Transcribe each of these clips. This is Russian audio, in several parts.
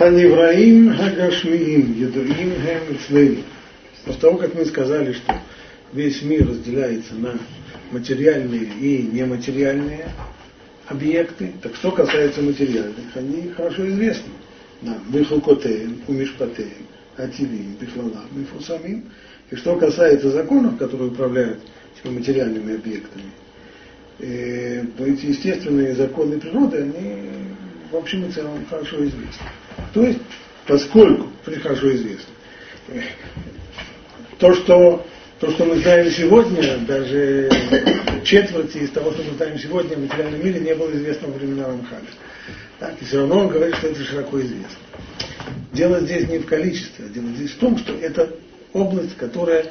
Ханевраим Хагашмиим, Едуим Хэм Ицлейм. После того, как мы сказали, что весь мир разделяется на материальные и нематериальные объекты, так что касается материальных, они хорошо известны. Нам, Бихалкотеем, Умишпатеем, Ативим, Бихлалам, Мифусамим. И что касается законов, которые управляют этими материальными объектами, э, то эти естественные законы природы, они в общем и целом хорошо известны. То есть, поскольку, хорошо известно, то, что, то, что мы знаем сегодня, даже четверти из того, что мы знаем сегодня в материальном мире, не было известно во времена Рамхаля. Так, и все равно он говорит, что это широко известно. Дело здесь не в количестве, а дело здесь в том, что это область, которая,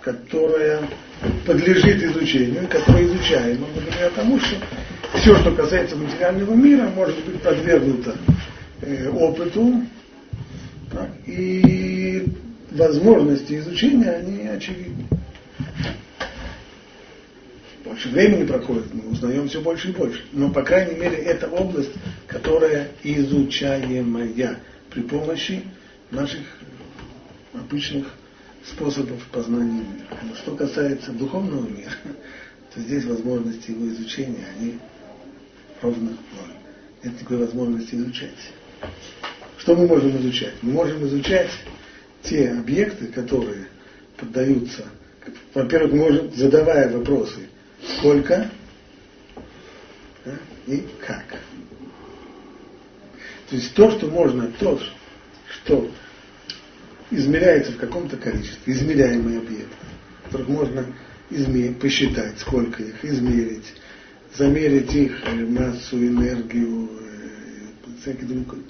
которая подлежит изучению, которая изучаема благодаря тому, что все, что касается материального мира, может быть подвергнуто э, опыту, так, и возможности изучения, они очевидны. Больше времени проходит, мы узнаем все больше и больше. Но, по крайней мере, это область, которая изучаемая при помощи наших обычных способов познания мира. Но что касается духовного мира, то здесь возможности его изучения, они ровно ноль. Нет никакой возможности изучать. Что мы можем изучать? Мы можем изучать те объекты, которые поддаются, во-первых, можем, задавая вопросы, сколько да, и как. То есть то, что можно, то, что измеряется в каком-то количестве, измеряемые объекты, которых можно измерить, посчитать, сколько их, измерить, замерить их массу, энергию, э, всякие другие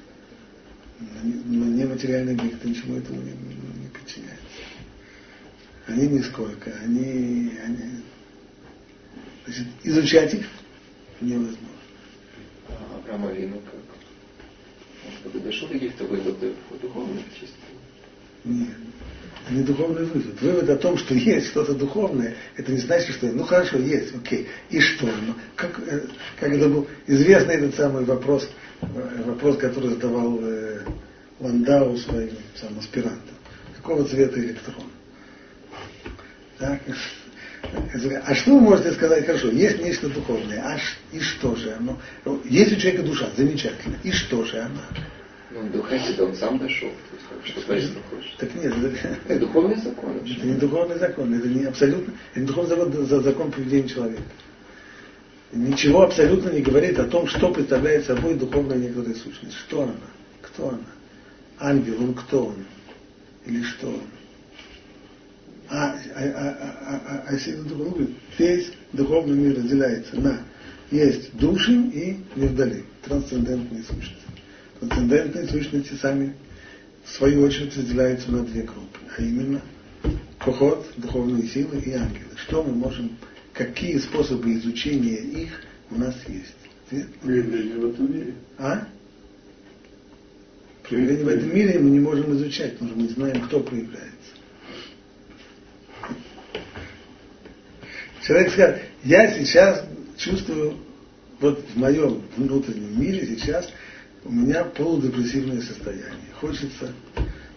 но нематериальные объекты ничему этому не, не подчиняются. Они нисколько, они, они значит, изучать их невозможно. А Авраам Авину как? Он как дошел до каких-то выводов духовных чисто? Нет. Это не духовный вывод. Вывод о том, что есть что-то духовное, это не значит, что ну хорошо, есть, окей. И что? Ну, как, э, как это был известный этот самый вопрос, э, вопрос, который задавал э, Ландау своим сам аспирантам. Какого цвета электрон? Так? А что вы можете сказать, хорошо, есть нечто духовное, а и что же оно? Есть у человека душа, замечательно, и что же она? Ну, духовный, он сам дошел. Что значит хочешь? Так нет, это духовный закон. Это не духовный закон, это не абсолютно, это не духовный закон, за закон поведения человека. Ничего абсолютно не говорит о том, что представляет собой духовная некоторая сущность. Что она? Кто она? Ангел, он кто он? Или что он? А, а, а, а, а, а духовный, весь духовный мир разделяется на есть души и мирдали, трансцендентные сущности. Трансцендентные сущности сами, в свою очередь, разделяются на две группы, а именно кохот, духовные силы и ангелы. Что мы можем, какие способы изучения их у нас есть? Ответ? в этом мире. А? Проявление в этом мире мы не можем изучать, потому что мы не знаем, кто проявляется. Человек скажет, я сейчас чувствую, вот в моем внутреннем мире сейчас у меня полудепрессивное состояние. Хочется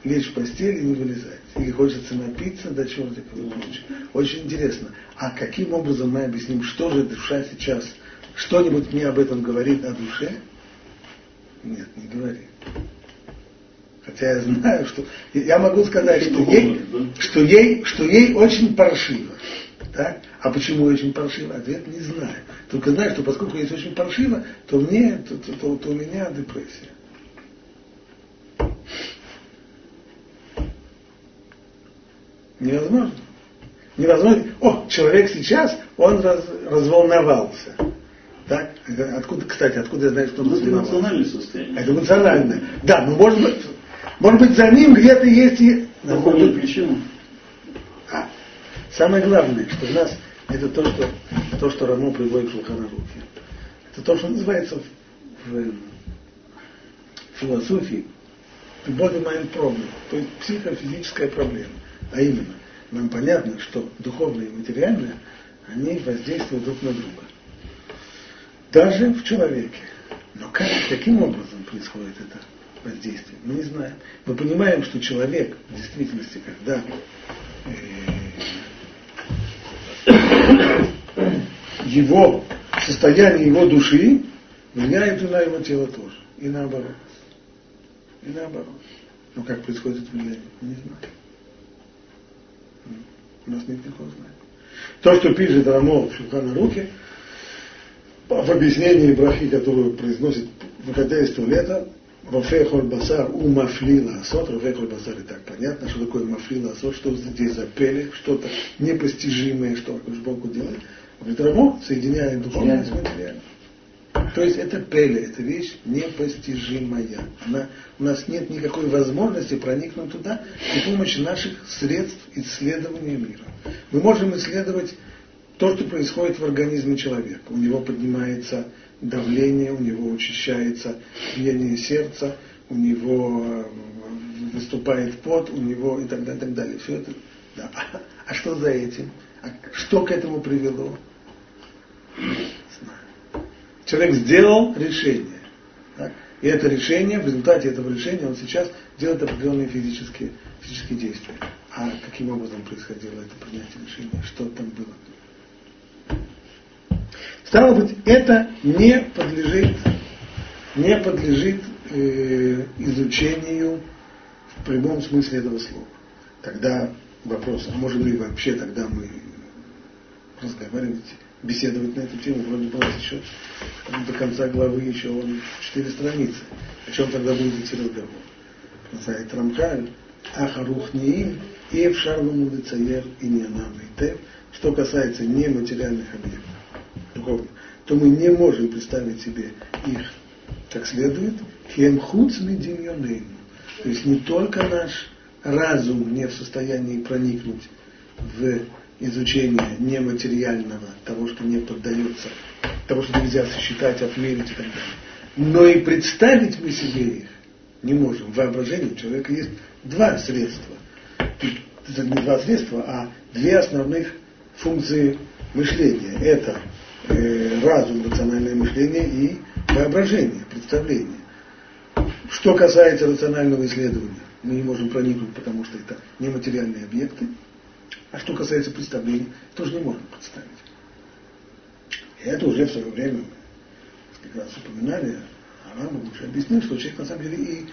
лечь в постель и не вылезать. Или хочется напиться до ночи. Очень интересно. А каким образом мы объясним, что же душа сейчас, что-нибудь мне об этом говорит о душе? Нет, не говорит. Хотя я знаю, что я могу сказать, что ей, что ей, что ей очень паршиво. Так? А почему очень паршиво? Ответ не знаю. Только знаю, что поскольку есть очень паршиво, то мне, то, то, то, то у меня депрессия. Невозможно. Невозможно. О, человек сейчас, он раз, разволновался. Так? Откуда, кстати, откуда я знаю, что он ну, Это эмоциональное состояние. Это эмоциональное. Да, но может быть, может быть за ним где-то есть и... Какую причину? А, самое главное, что у нас это то, что, то, что Рамо приводит в Шулханарухе. Это то, что называется в, в философии body mind problem, то есть психофизическая проблема. А именно, нам понятно, что духовное и материальное, они воздействуют друг на друга. Даже в человеке. Но как, каким образом происходит это воздействие? Мы не знаем. Мы понимаем, что человек в действительности, когда э, его состояние его души влияет и на его тело тоже. И наоборот. И наоборот. Но как происходит влияние, мы не знаем. У нас нет никакого знания. То, что пишет Рамол в Шухана Руки, в объяснении брахи, которую произносит, выходя из туалета, Рофе басар у мафлила асот, рофе басар и так понятно, что такое мафлила асот, что здесь за пели, что-то непостижимое, что Богу делает. Говорит, Рамо соединяет духовное с материальным. То есть это пеле, это вещь непостижимая. Она, у нас нет никакой возможности проникнуть туда при помощи наших средств исследования мира. Мы можем исследовать то, что происходит в организме человека. У него поднимается давление, у него учащается биение сердца, у него э, выступает пот, у него и так далее, и так далее. Все это. Да. А что за этим? А что к этому привело? Человек сделал решение. Так? И это решение, в результате этого решения он сейчас делает определенные физические, физические действия. А каким образом происходило это принятие решения? Что там было? Стало быть, это не подлежит, не подлежит э, изучению в прямом смысле этого слова. Тогда вопрос, а может быть вообще тогда мы разговаривать беседовать на эту тему, вроде бы еще до конца главы еще четыре страницы. О чем тогда будет идти разговор? Знает Рамхаль, Ахарухниим и Эвшарлому Лицаер и Что касается нематериальных объектов, то мы не можем представить себе их как следует, кем хуц То есть не только наш разум не в состоянии проникнуть в изучение нематериального, того, что не поддается, того, что нельзя сосчитать, отмерить и так далее. Но и представить мы себе их не можем. В воображении у человека есть два средства. Не два средства, а две основных функции мышления. Это э, разум, рациональное мышление и воображение, представление. Что касается рационального исследования, мы не можем проникнуть, потому что это нематериальные объекты. А что касается представлений, тоже не можно представить. И это уже в свое время несколько раз упоминали, Арам уже объяснил, что человек на самом деле и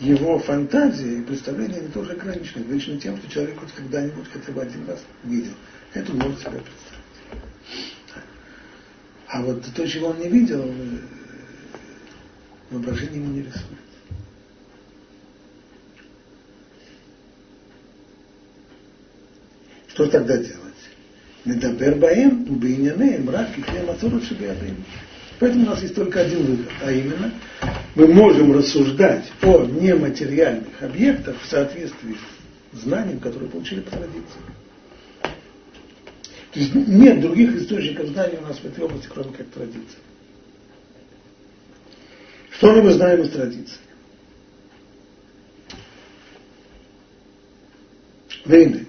его фантазия и представления они тоже ограничены, ограничены тем, что человек хоть когда-нибудь хотя бы один раз видел. Это он может себе представить. А вот то, чего он не видел, э, воображение ему не рисует. Что тогда делать? Медабер баем, убейнянеем, рак и хлемацору шибиадым. Поэтому у нас есть только один выход, а именно мы можем рассуждать о нематериальных объектах в соответствии с знанием, которое получили по традиции. То есть нет других источников знаний у нас в этой области, кроме как традиции. Что же мы знаем из традиции? Вейны.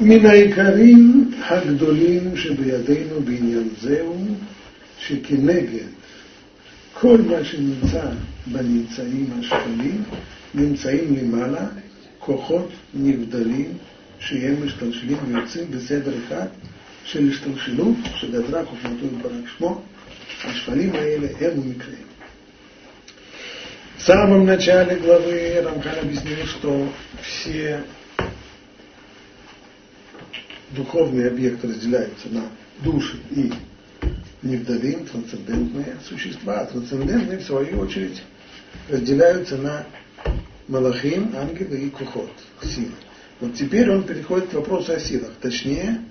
מן העיקרים הגדולים שבידינו בעניין זהו, שכנגד כל מה שנמצא בנמצאים השפלים, נמצאים למעלה כוחות נבדלים שהם משתלשלים ויוצאים בסדר אחד של השתלשלות שגדרה חוכמתו יתברך שמו, השפלים האלה הם ומקריהם. В самом начале главы Рамхан объяснил, что все духовные объекты разделяются на души и невдалим, трансцендентные существа, а трансцендентные, в свою очередь, разделяются на малахим, ангелы и кухот, силы. Вот теперь он переходит к вопросу о силах, точнее,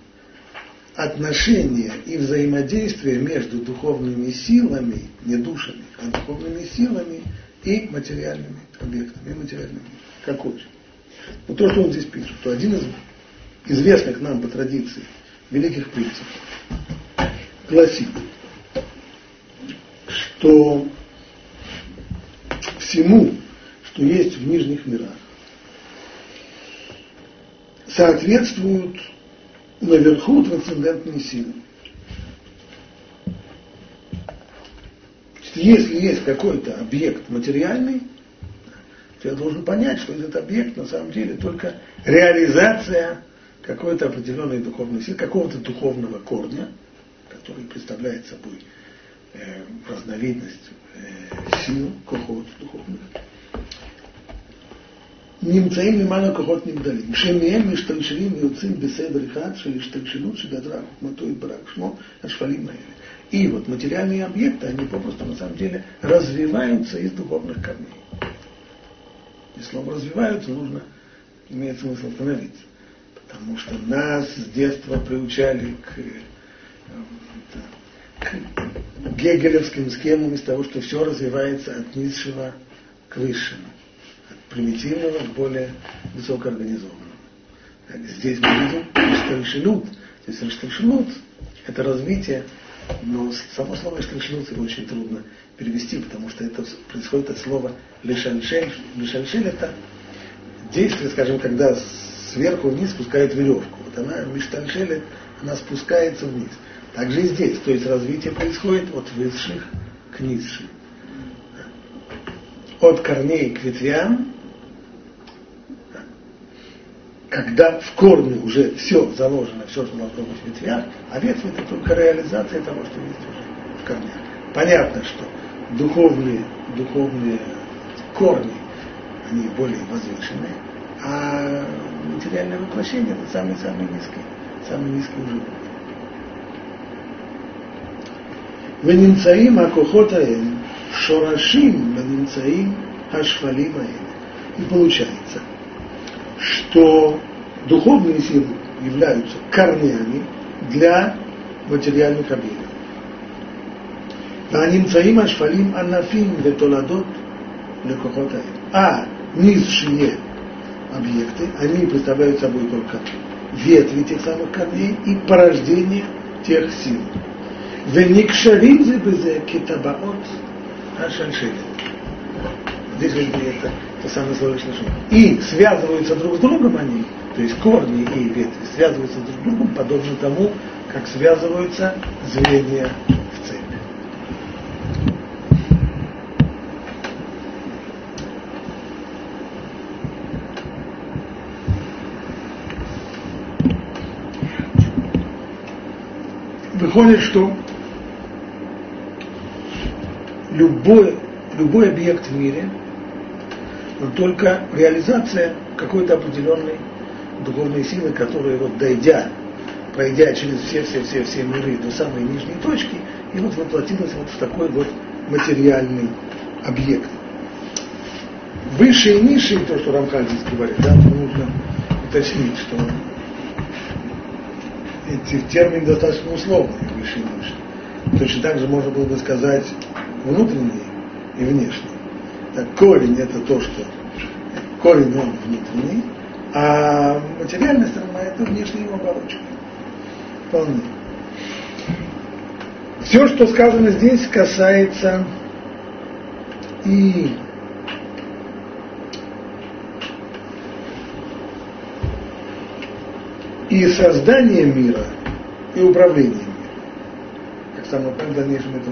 отношения и взаимодействие между духовными силами, не душами, а духовными силами и материальными объектами, и материальными. Как очень. Но то, что он здесь пишет, то один из известных нам по традиции великих принципов, гласит, что всему, что есть в нижних мирах, соответствуют наверху трансцендентные силы. если есть какой-то объект материальный, то я должен понять, что этот объект на самом деле только реализация какой-то определенной духовной силы, какого-то духовного корня, который представляет собой э, разновидность э, сил, кохот духовных. נמצאים למעלה כוחות נגדלים, שמהם משתלשלים ויוצאים בסדר אחד של השתלשלות שגדרה חוכמתו יתברך שמו, השפלים האלה. И вот материальные объекты, они попросту на самом деле развиваются из духовных корней. И слово развиваются нужно, имеет смысл остановиться. Потому что нас с детства приучали к, к гегелевским схемам из того, что все развивается от низшего к высшему, от примитивного к более высокоорганизованному. Здесь мы видим Штальшилут. То есть Штальшилут – это развитие, но само слово Штальшилут его очень трудно перевести, потому что это происходит от слова лешальшель. Лешальшель – это действие, скажем, когда сверху вниз спускают веревку. Вот она, миштальшелет, она спускается вниз. Также и здесь. То есть развитие происходит от высших к низшим. От корней к ветвям, когда в корне уже все заложено, все, что должно быть в ветвях, а ветви это только реализация того, что есть уже в корнях. Понятно, что духовные, духовные корни, они более возвышенные, а материальное воплощение это самый-самый низкий, самый низкий уровень. ונמצאים הכוחות האלה шорашим ונמצאים השפלים האלה. И получается, что духовные силы являются корнями для материальных объектов. והנמצאים השפלים ענפים ותולדות לכוחות האלה. А низшие объекты, они представляют собой только ветви тех самых корней и порождение тех сил. Веникшарим зыбызе китабаот ашаншилит. Здесь уже это то самое слово. И связываются друг с другом они, то есть корни и ветви, связываются друг с другом, подобно тому, как связываются звенья выходит, что любой, любой объект в мире, он только реализация какой-то определенной духовной силы, которая вот дойдя, пройдя через все-все-все-все миры до самой нижней точки, и вот воплотилась вот в такой вот материальный объект. Высшие и низшие, то, что Рамхаль здесь говорит, да, нужно уточнить, что эти термины достаточно условные, выше и ниже. Точно так же можно было бы сказать внутренний и внешний. Так, корень это то, что корень он внутренний, а материальная сторона это внешняя его оболочка. Вполне. Все, что сказано здесь, касается и и создание мира, и управление миром. Как самое в дальнейшем это,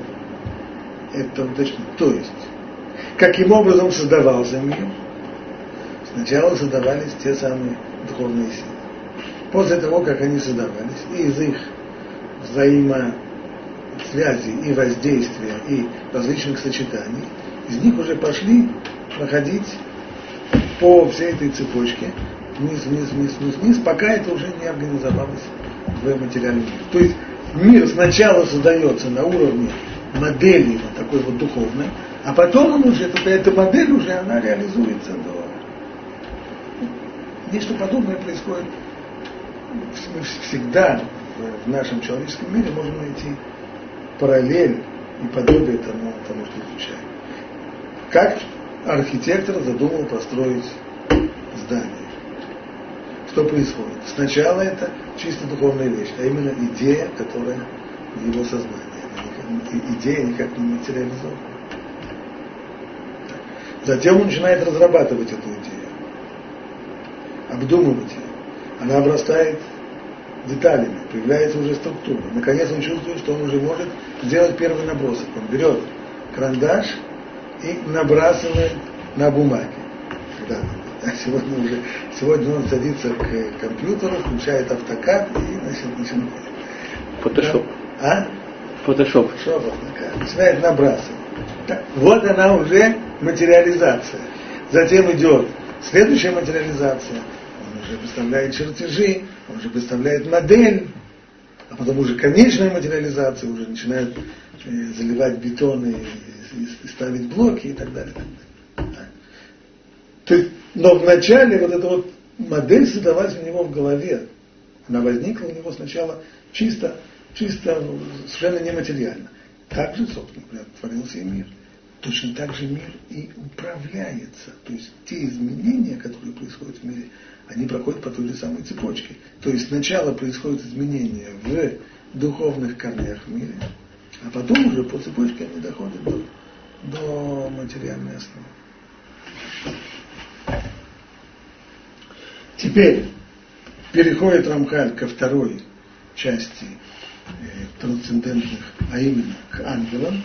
это уточнить. То есть, каким образом создавался мир? Сначала создавались те самые духовные силы. После того, как они создавались, и из их взаимосвязи и воздействия, и различных сочетаний, из них уже пошли проходить по всей этой цепочке вниз, вниз, вниз, вниз, вниз, пока это уже не организовалось в материальном мире. То есть мир сначала создается на уровне модели вот такой вот духовной, а потом он уже, только эта модель уже, она реализуется до... Нечто подобное происходит всегда в нашем человеческом мире, можно найти параллель и подобие тому, тому что изучаем. Как архитектор задумал построить здание что происходит? Сначала это чисто духовная вещь, а именно идея, которая в его сознании. Идея никак не материализована. Затем он начинает разрабатывать эту идею, обдумывать ее. Она обрастает деталями, появляется уже структура. Наконец он чувствует, что он уже может сделать первый набросок. Он берет карандаш и набрасывает на бумаге. Когда а сегодня уже, сегодня он садится к компьютеру, включает автокад и значит, начинает. Фотошоп. А? Фотошоп. Фотошоп, автокад. Начинает набрасывать. Так, вот она уже материализация. Затем идет следующая материализация. Он уже представляет чертежи, он уже представляет модель, а потом уже конечная материализация, уже начинают э, заливать бетон и, и, и ставить блоки и так далее. То есть, но вначале вот эта вот модель создалась у него в голове. Она возникла у него сначала чисто, чисто совершенно нематериально. Так же, собственно говоря, творился и мир. Точно так же мир и управляется. То есть те изменения, которые происходят в мире, они проходят по той же самой цепочке. То есть сначала происходят изменения в духовных корнях в мире, а потом уже по цепочке они доходят до, до материальной основы. Теперь переходит Рамхаль ко второй части э, трансцендентных, а именно к ангелам.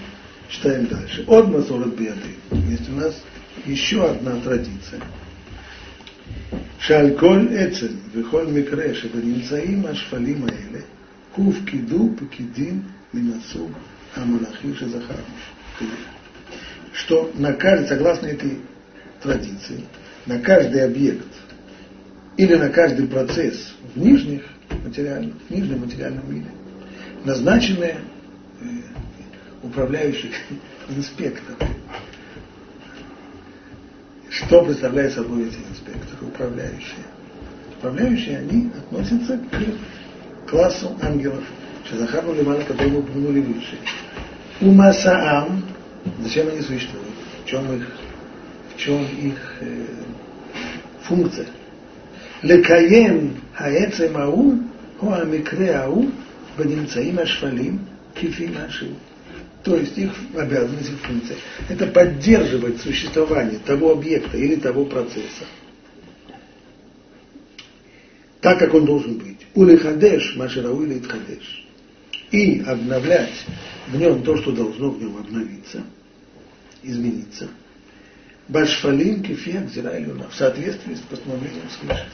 Читаем дальше. От Масурат Беды. Есть у нас еще одна традиция. Шальколь Эцель, Вихоль Микре, Шабанинцаим Ашфалим Аэле, Кув Киду Пакидин Минасу Амалахи Шазахару. Что на каждый, согласно этой традиции, на каждый объект, или на каждый процесс в нижних материальных, в нижнем материальном мире назначены э, управляющих инспекторы. Что представляют собой эти инспекторы, управляющие? Управляющие, они относятся к классу ангелов. Шазахару Лимана, который мы упомянули выше. Умасаам, зачем они существуют? В чем их, в чем их э, функция? לקיים העצם ההוא או המקרה ההוא בנמצאים השפלים כפי משהו. То есть их обязанность, их функция – это поддерживать существование того объекта или того процесса, так, как он должен быть. Улихадеш, маширау или итхадеш. И обновлять в нем то, что должно в нем обновиться, измениться. Башфалин кефия гзирайлюна в соответствии с постановлением свыше.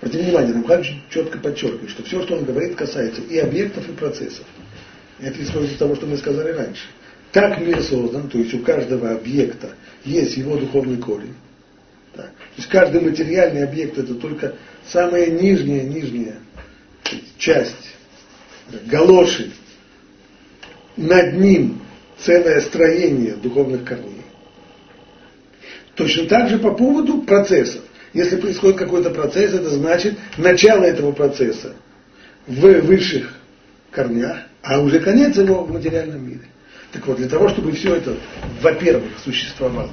Обратите внимание, Рамхан четко подчеркивает, что все, что он говорит, касается и объектов, и процессов. Это исходит из того, что мы сказали раньше. Как мир создан, то есть у каждого объекта есть его духовный корень. Так. То есть каждый материальный объект это только самая нижняя, нижняя часть, галоши. Над ним целое строение духовных корней. Точно так же по поводу процессов. Если происходит какой-то процесс, это значит начало этого процесса в высших корнях, а уже конец его в материальном мире. Так вот, для того, чтобы все это, во-первых, существовало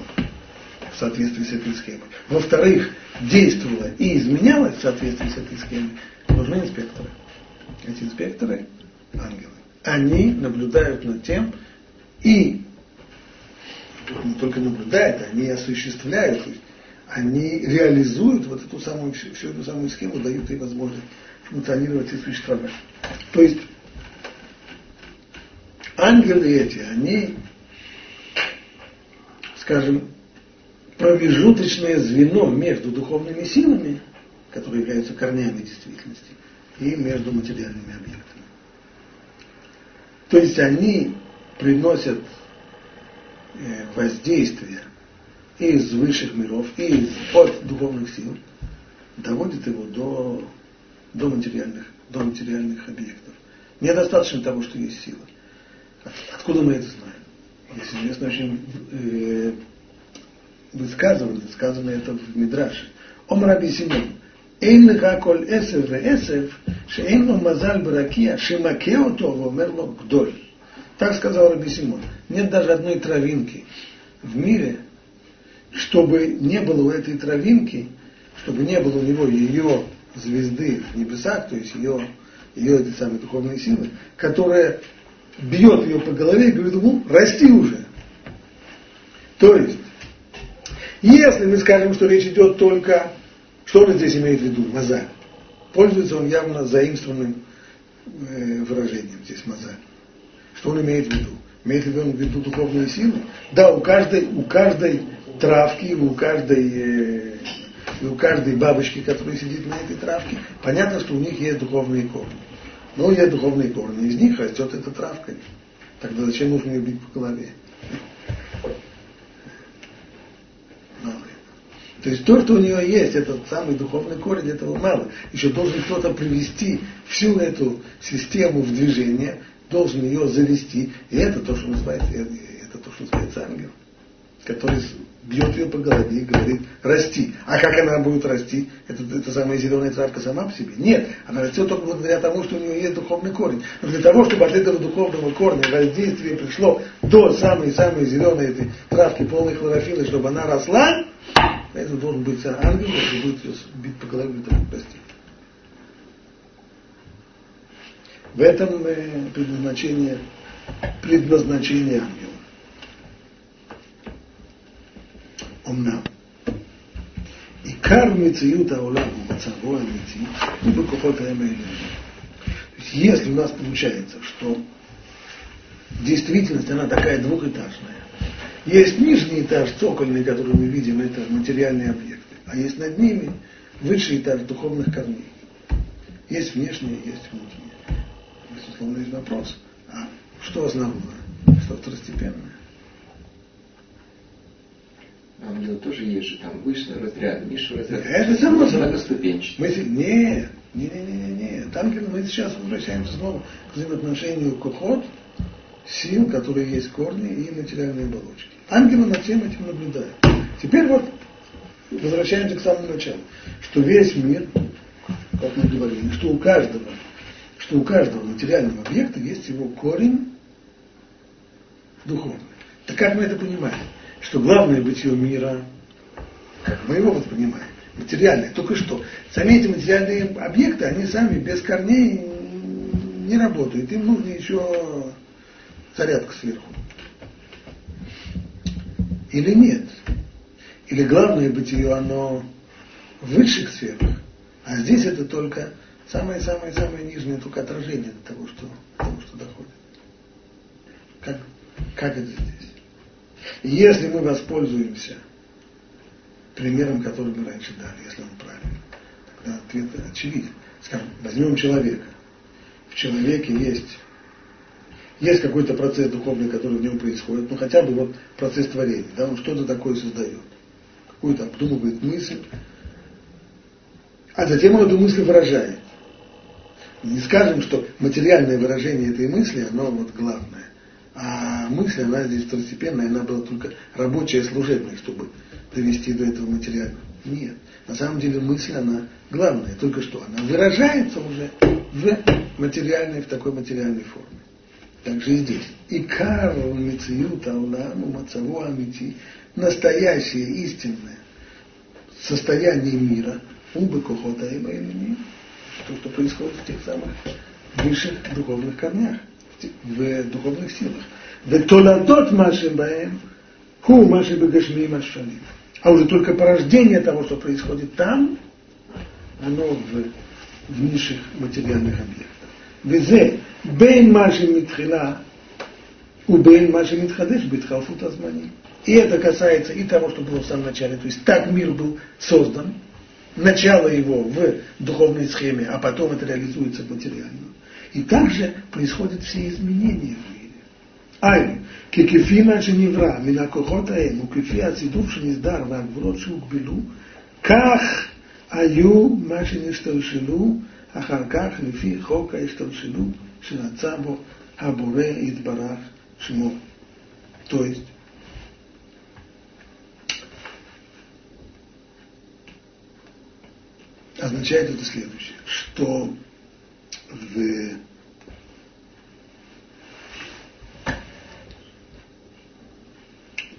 в соответствии с этой схемой, во-вторых, действовало и изменялось в соответствии с этой схемой, нужны инспекторы. Эти инспекторы – ангелы. Они наблюдают над тем и не только наблюдают, они осуществляют, то есть они реализуют вот эту самую, всю эту самую схему, дают ей возможность функционировать и существовать. То есть ангелы эти, они, скажем, промежуточное звено между духовными силами, которые являются корнями действительности, и между материальными объектами. То есть они приносят э, и из высших миров, и из, от духовных сил, доводит его до, до, материальных, до материальных объектов. Недостаточно того, что есть сила. Откуда мы это знаем? Если известно очень э, высказывание, сказано это в Мидраше. Ом Раби Симон. Эйн леха коль эсев ве эсев, ше эйн ло мазаль бракия, ше то вомер гдоль. Так сказал Раби Симон. Нет даже одной травинки в мире, чтобы не было у этой травинки, чтобы не было у него ее звезды в небесах, то есть ее, ее этой самой духовной силы, которая бьет ее по голове и говорит ему, расти уже. То есть, если мы скажем, что речь идет только, что он здесь имеет в виду, мазаль, пользуется он явно заимствованным э, выражением здесь мазаль. Что он имеет в виду? Имеется в виду духовные силы? Да, у каждой, у каждой травки, у каждой, э, у каждой бабочки, которая сидит на этой травке, понятно, что у них есть духовные корни. Но есть духовные корни, из них растет эта травка. Тогда зачем нужно ее бить по голове? То есть то, что у нее есть, этот самый духовный корень, этого мало. Еще должен кто-то привести всю эту систему в движение, должен ее завести. И это то, что называется, это то, что называется ангел, который бьет ее по голове и говорит, расти. А как она будет расти? Это, это самая зеленая травка сама по себе? Нет, она растет только благодаря тому, что у нее есть духовный корень. Но для того, чтобы от этого духовного корня воздействие пришло до самой-самой зеленой этой травки, полной хлорофилы, чтобы она росла, это должен быть ангел, который будет ее бить по голове того, расти. В этом э, предназначение, предназначение ангела. אמנם עיקר מציאות העולם הוא מצבו האמיתי הוא בכוחות ההם העליונים. То есть если у нас получается, что действительность, она такая двухэтажная, есть нижний этаж, цокольный, который мы видим, это материальные объекты, а есть над ними высший этаж духовных корней. Есть внешние, есть внутренние. Безусловно, есть вопрос, а что основное, что второстепенное? Ангелы тоже есть же, там высший разряд, низший разряд. Это само собой. Многоступенчатый. Мы, нет, не, не, не, не, не. Там мы сейчас возвращаемся снова к взаимоотношению кухот, сил, которые есть корни и материальные оболочки. Ангелы над всем этим наблюдают. Теперь вот возвращаемся к самому началу, что весь мир, как мы говорили, что у каждого, что у каждого материального объекта есть его корень духовный. Так как мы это понимаем? Что главное бытие мира, как мы его воспринимаем, материальное, только что. Эти материальные объекты, они сами без корней не работают. Им нужно еще зарядка сверху. Или нет? Или главное бытие, оно в высших сферах, а здесь это только самое-самое-самое нижнее только отражение того, что, того, что доходит. Как, как это здесь? Если мы воспользуемся примером, который мы раньше дали, если он правильный, тогда ответ очевиден. Скажем, возьмем человека. В человеке есть, есть какой-то процесс духовный, который в нем происходит, ну хотя бы вот процесс творения, да, он что-то такое создает, какую-то обдумывает мысль, а затем он эту мысль выражает. Не скажем, что материальное выражение этой мысли, оно вот главное. А мысль, она здесь второстепенная, она была только рабочая, служебная, чтобы довести до этого материального. Нет. На самом деле мысль, она главная, только что она выражается уже в материальной, в такой материальной форме. Также и здесь. И кару мициют ауламу мацаву амити, настоящее, истинное состояние мира, убы кохота и то, что происходит в тех самых высших духовных корнях в духовных силах. ותולדות מה שבהם הוא מה שבגשמים השונים. А уже только порождение того, что происходит там, оно в, в низших материальных объектах. וזה בין מה שמתחילה ובין מה שמתחדש בהתחלפות הזמנים. И это касается и того, что было в самом начале. То есть так мир был создан, начало его в духовной схеме, а потом это реализуется в материальном. И также происходят все изменения в мире. Ай, ככפי מה שנברא מן הכוחות ההם וכפי הצידוק שנסדר והגבולות שהוגבלו, כך היו מה שנשתלשלו אחר כך לפי חוק ההשתלשלות שרצה בו הבורא יתברך שמו. То есть, означает это следующее, что в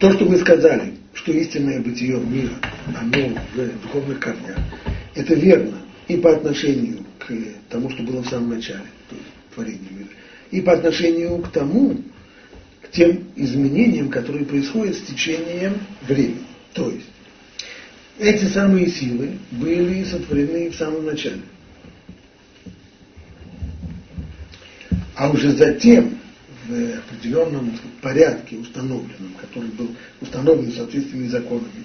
то, что мы сказали, что истинное бытие мира, оно в духовных корнях, это верно и по отношению к тому, что было в самом начале, то есть творению мира, и по отношению к тому, к тем изменениям, которые происходят с течением времени. То есть, эти самые силы были сотворены в самом начале. А уже затем, в определенном порядке установленном, который был установлен в соответствии с законами,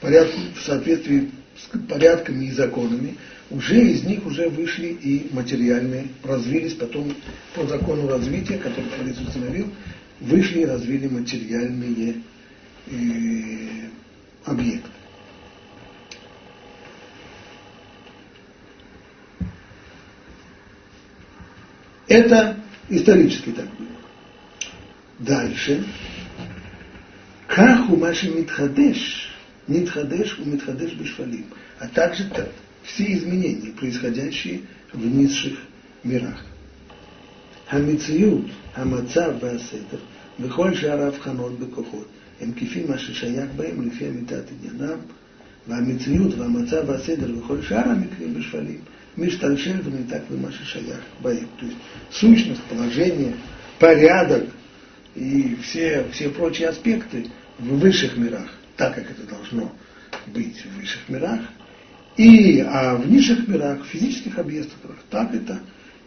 порядку, в соответствии с порядками и законами, уже из них уже вышли и материальные, развились потом по закону развития, который Творец установил, вышли и развили материальные э, объекты. Это исторически так было. Дальше. Каху маши митхадеш, нитхадеш у митхадеш бешфалим. А также так, все изменения, происходящие в низших мирах. המציאות, המצב והסדר, וכל שאר ההבחנות בכוחות, הם כפי מה ששייך בהם לפי אמיתת עניינם, והמציאות והמצב והסדר וכל שאר המקרים בשפלים משתלשל ונתק במה ששייך בהם. То есть сущность, положение, порядок и все, все прочие аспекты в высших мирах, так как это должно быть в высших мирах, и а в низших мирах, в физических объектах, так это,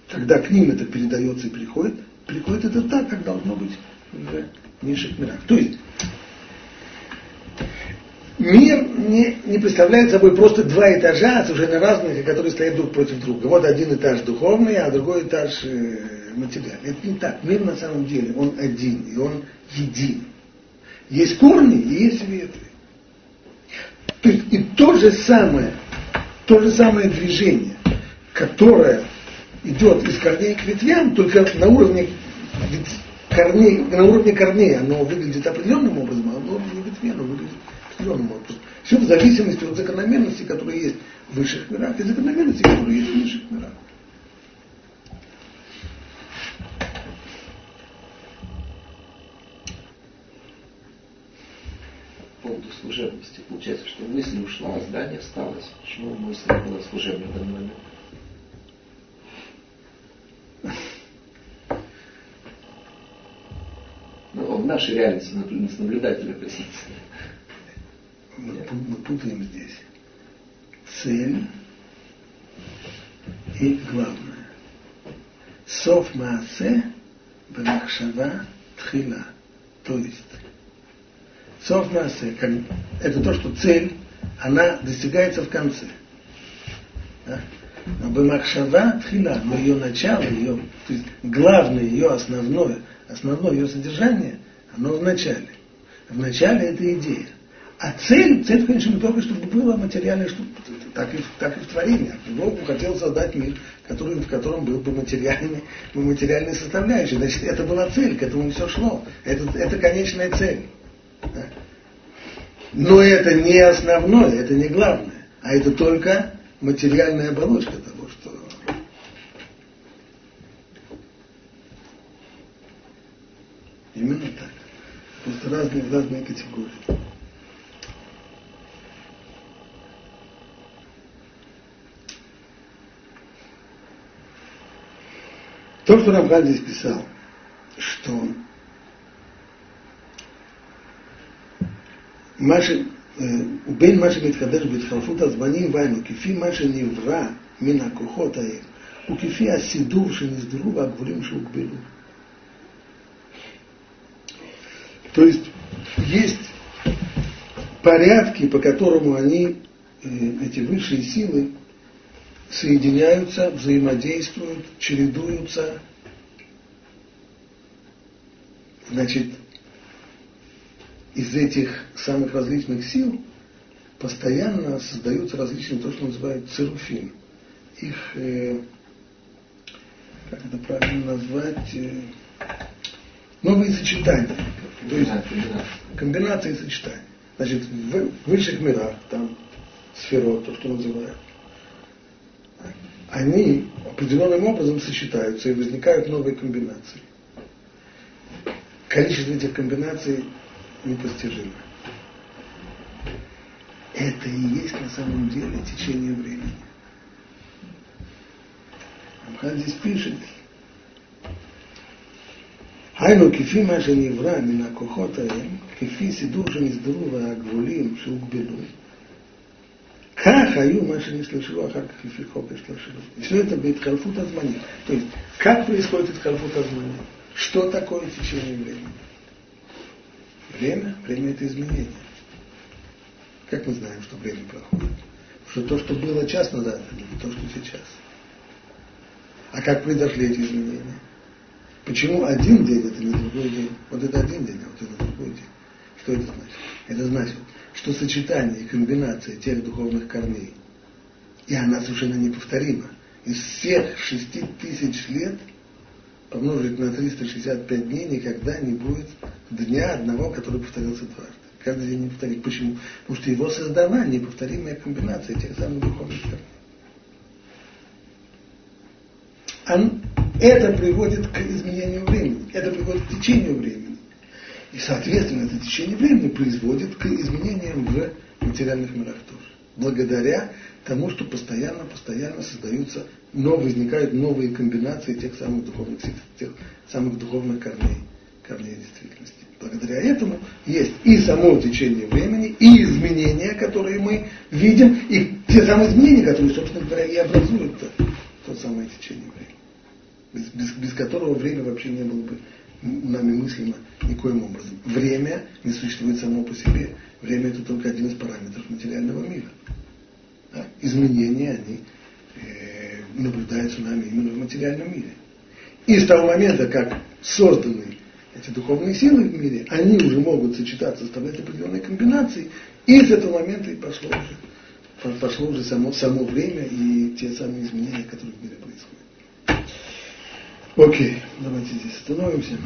когда к ним это передается и приходит, приходит это так, как должно быть в низших мирах. То есть мир не, не представляет собой просто два этажа, совершенно разных, которые стоят друг против друга. Вот один этаж духовный, а другой этаж э, материальный. Это не так. Мир на самом деле, он один, и он един. Есть корни и есть ветви. То есть и то же самое то же самое движение, которое идет из корней к ветвям, только на уровне корней, на уровне корней оно выглядит определенным образом, а на уровне ветвей оно выглядит определенным образом. Все в зависимости от закономерностей, которые есть в высших мирах, и закономерностей, которые есть в низших мирах. поводу служебности. Получается, что мысль ушла, а здание осталось. Почему мысль была служебной в данный момент? Ну, в нашей реальности, наблюдателя позиции. Мы, мы путаем здесь цель и главное. Сов маасе бамахшава тхила. То есть Сов Масе, это то, что цель, она достигается в конце. Да? Но Бамахшава Тхила, но ее начало, ее, то есть главное ее основное, основное ее содержание, оно в начале. В начале это идея. А цель, цель в конечном итоге, чтобы было материальное, чтобы так и, так и в творении. Бог хотел создать мир, который, в котором был бы материальный, бы материальной составляющей. Значит, это была цель, к этому все шло. Это, это конечная цель. Но это не основное, это не главное, а это только материальная оболочка того, что Именно так. Просто разные, разные категории. То, что Рамхаль здесь писал, что Маши, э, Убейн Маши Бетхадеш Бетхалфут Азбаним Вайну, Кефи Маши Невра Мина Кухотаим, Укефи Асидур Шиниздрув Агвулим Шукбелу. То есть есть порядки, по которому они, э, эти высшие силы, соединяются, взаимодействуют, чередуются. Значит, из этих самых различных сил постоянно создаются различные, то, что называют цируфим. Их, э, как это правильно назвать, э, новые сочетания. То есть комбинации сочетаний. Значит, в высших мирах, там сферот, то, что называют, они определенным образом сочетаются и возникают новые комбинации. Количество этих комбинаций непостижимо. Это и есть на самом деле течение времени. Амхан здесь пишет, היינו כפי מה שנברא מן הכוחות ההם, כפי סידור שנסדרו והגבולים שהוגבלו, как Аю Машин Ислашилу, а как Лифихоп И Все это будет Бейтхалфут Азмани. То есть, как происходит этот Бейтхалфут Азмани? Что такое течение времени? Время, время это изменение. Как мы знаем, что время проходит? Что то, что было час назад, это не то, что сейчас. А как произошли эти изменения? Почему один день это не другой день? Вот это один день, а вот это другой день. Что это значит? Это значит, что сочетание и комбинация тех духовных корней, и она совершенно неповторима. Из всех шести тысяч лет помножить на 365 дней никогда не будет дня одного, который повторился дважды. Каждый день не повторит. Почему? Потому что его создана неповторимая комбинация тех самых духовных корней. Это приводит к изменению времени, это приводит к течению времени. И, соответственно, это течение времени производит к изменениям в материальных мирах тоже. Благодаря тому, что постоянно, постоянно создаются, новые, возникают новые комбинации тех самых духовных, тех самых духовных корней, корней действительности. Благодаря этому есть и само течение времени, и изменения, которые мы видим, и те самые изменения, которые, собственно говоря, и образуют то, то самое течение времени. Без, без, без которого время вообще не было бы нами мыслимо никоим образом. Время не существует само по себе. Время это только один из параметров материального мира. Да? Изменения, они э, наблюдаются нами именно в материальном мире. И с того момента, как созданы эти духовные силы в мире, они уже могут сочетаться, составлять определенные комбинации, и с этого момента и пошло уже, пошло уже само, само время и те самые изменения, которые в мире происходят. Окей, давайте здесь остановимся.